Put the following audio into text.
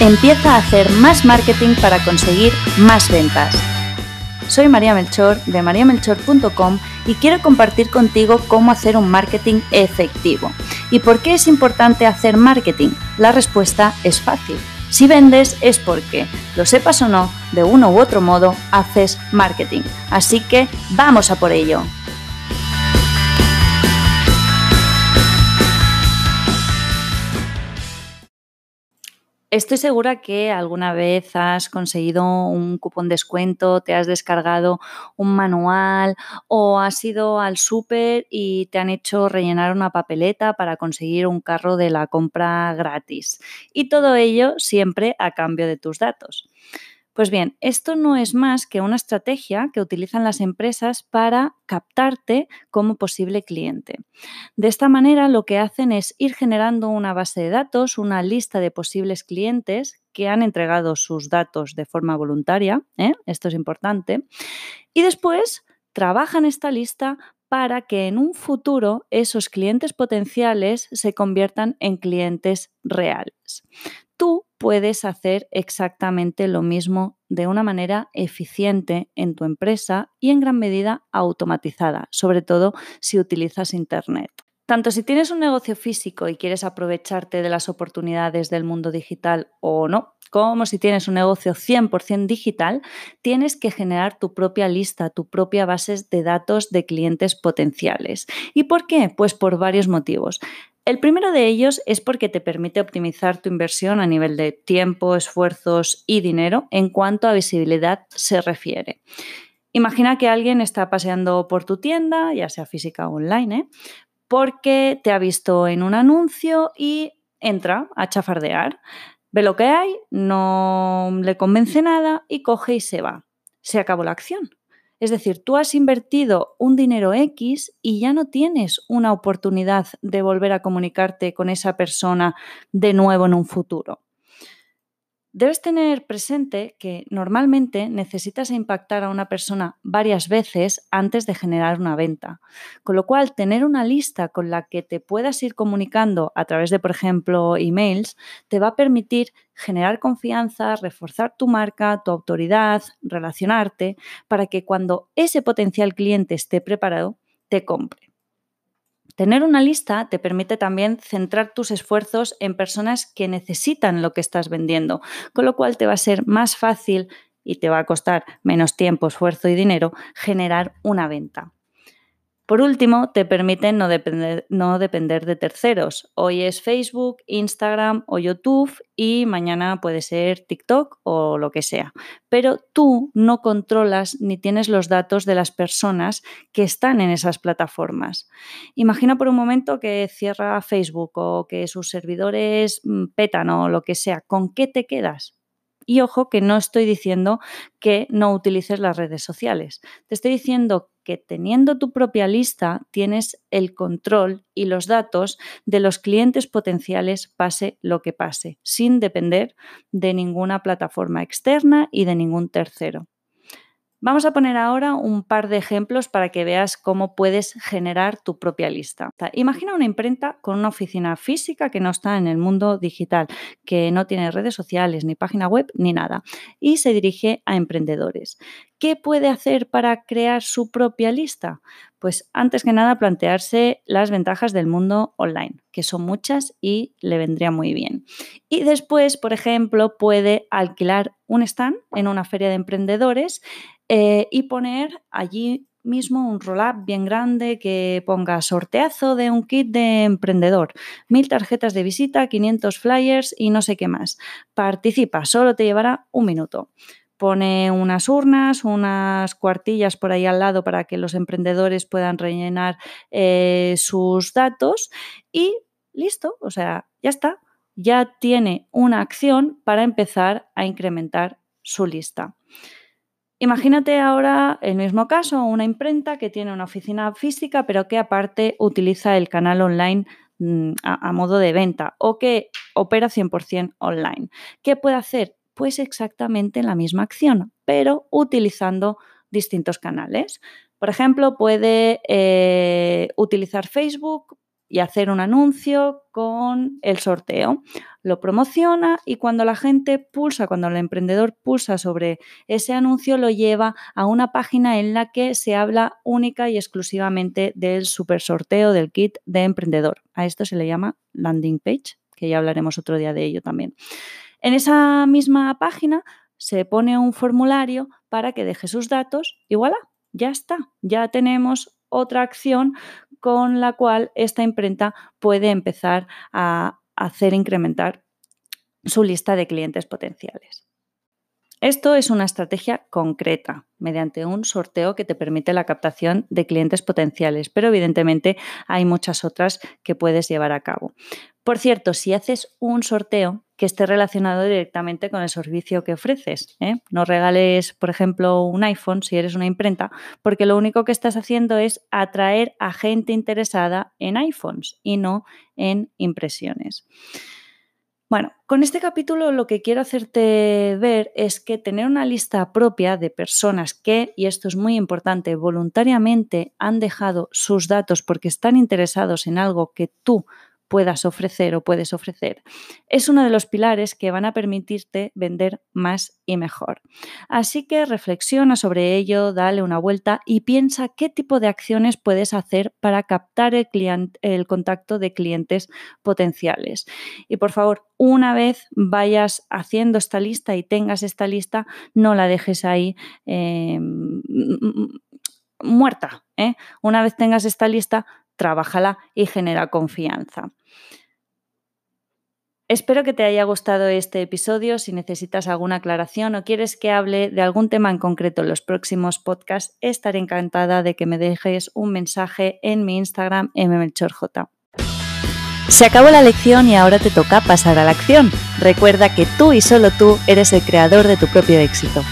Empieza a hacer más marketing para conseguir más ventas. Soy María Melchor de mariamelchor.com y quiero compartir contigo cómo hacer un marketing efectivo. ¿Y por qué es importante hacer marketing? La respuesta es fácil. Si vendes es porque, lo sepas o no, de uno u otro modo haces marketing. Así que vamos a por ello. Estoy segura que alguna vez has conseguido un cupón descuento, te has descargado un manual o has ido al súper y te han hecho rellenar una papeleta para conseguir un carro de la compra gratis. Y todo ello siempre a cambio de tus datos. Pues bien, esto no es más que una estrategia que utilizan las empresas para captarte como posible cliente. De esta manera lo que hacen es ir generando una base de datos, una lista de posibles clientes que han entregado sus datos de forma voluntaria, ¿eh? esto es importante, y después trabajan esta lista para que en un futuro esos clientes potenciales se conviertan en clientes reales. Tú puedes hacer exactamente lo mismo de una manera eficiente en tu empresa y en gran medida automatizada, sobre todo si utilizas Internet. Tanto si tienes un negocio físico y quieres aprovecharte de las oportunidades del mundo digital o no, como si tienes un negocio 100% digital, tienes que generar tu propia lista, tu propia base de datos de clientes potenciales. ¿Y por qué? Pues por varios motivos. El primero de ellos es porque te permite optimizar tu inversión a nivel de tiempo, esfuerzos y dinero en cuanto a visibilidad se refiere. Imagina que alguien está paseando por tu tienda, ya sea física o online, ¿eh? Porque te ha visto en un anuncio y entra a chafardear. Ve lo que hay, no le convence nada y coge y se va. Se acabó la acción. Es decir, tú has invertido un dinero X y ya no tienes una oportunidad de volver a comunicarte con esa persona de nuevo en un futuro. Debes tener presente que normalmente necesitas impactar a una persona varias veces antes de generar una venta, con lo cual tener una lista con la que te puedas ir comunicando a través de, por ejemplo, emails, te va a permitir generar confianza, reforzar tu marca, tu autoridad, relacionarte, para que cuando ese potencial cliente esté preparado, te compre. Tener una lista te permite también centrar tus esfuerzos en personas que necesitan lo que estás vendiendo, con lo cual te va a ser más fácil y te va a costar menos tiempo, esfuerzo y dinero generar una venta. Por último, te permiten no depender, no depender, de terceros. Hoy es Facebook, Instagram o YouTube y mañana puede ser TikTok o lo que sea. Pero tú no controlas ni tienes los datos de las personas que están en esas plataformas. Imagina por un momento que cierra Facebook o que sus servidores mm, petan o lo que sea. ¿Con qué te quedas? Y ojo que no estoy diciendo que no utilices las redes sociales. Te estoy diciendo que teniendo tu propia lista tienes el control y los datos de los clientes potenciales pase lo que pase, sin depender de ninguna plataforma externa y de ningún tercero. Vamos a poner ahora un par de ejemplos para que veas cómo puedes generar tu propia lista. Imagina una imprenta con una oficina física que no está en el mundo digital, que no tiene redes sociales, ni página web, ni nada, y se dirige a emprendedores. ¿Qué puede hacer para crear su propia lista? Pues antes que nada plantearse las ventajas del mundo online, que son muchas y le vendría muy bien. Y después, por ejemplo, puede alquilar un stand en una feria de emprendedores eh, y poner allí mismo un roll-up bien grande que ponga sorteazo de un kit de emprendedor, mil tarjetas de visita, 500 flyers y no sé qué más. Participa, solo te llevará un minuto pone unas urnas, unas cuartillas por ahí al lado para que los emprendedores puedan rellenar eh, sus datos y listo, o sea, ya está, ya tiene una acción para empezar a incrementar su lista. Imagínate ahora el mismo caso, una imprenta que tiene una oficina física, pero que aparte utiliza el canal online mm, a, a modo de venta o que opera 100% online. ¿Qué puede hacer? Pues exactamente la misma acción, pero utilizando distintos canales. Por ejemplo, puede eh, utilizar Facebook y hacer un anuncio con el sorteo. Lo promociona y cuando la gente pulsa, cuando el emprendedor pulsa sobre ese anuncio, lo lleva a una página en la que se habla única y exclusivamente del super sorteo del kit de emprendedor. A esto se le llama landing page, que ya hablaremos otro día de ello también. En esa misma página se pone un formulario para que deje sus datos y voilà, ya está, ya tenemos otra acción con la cual esta imprenta puede empezar a hacer incrementar su lista de clientes potenciales. Esto es una estrategia concreta, mediante un sorteo que te permite la captación de clientes potenciales, pero evidentemente hay muchas otras que puedes llevar a cabo. Por cierto, si haces un sorteo que esté relacionado directamente con el servicio que ofreces, ¿eh? no regales, por ejemplo, un iPhone si eres una imprenta, porque lo único que estás haciendo es atraer a gente interesada en iPhones y no en impresiones. Bueno, con este capítulo lo que quiero hacerte ver es que tener una lista propia de personas que, y esto es muy importante, voluntariamente han dejado sus datos porque están interesados en algo que tú puedas ofrecer o puedes ofrecer, es uno de los pilares que van a permitirte vender más y mejor. Así que reflexiona sobre ello, dale una vuelta y piensa qué tipo de acciones puedes hacer para captar el, contacto de clientes potenciales. Y por favor, una vez vayas haciendo esta lista y tengas esta lista, no la dejes ahí. Em, muerta. ¿eh? Una vez tengas esta lista, trabájala y genera confianza. Espero que te haya gustado este episodio. Si necesitas alguna aclaración o quieres que hable de algún tema en concreto en los próximos podcasts, estaré encantada de que me dejes un mensaje en mi Instagram mmelchorj. Se acabó la lección y ahora te toca pasar a la acción. Recuerda que tú y solo tú eres el creador de tu propio éxito.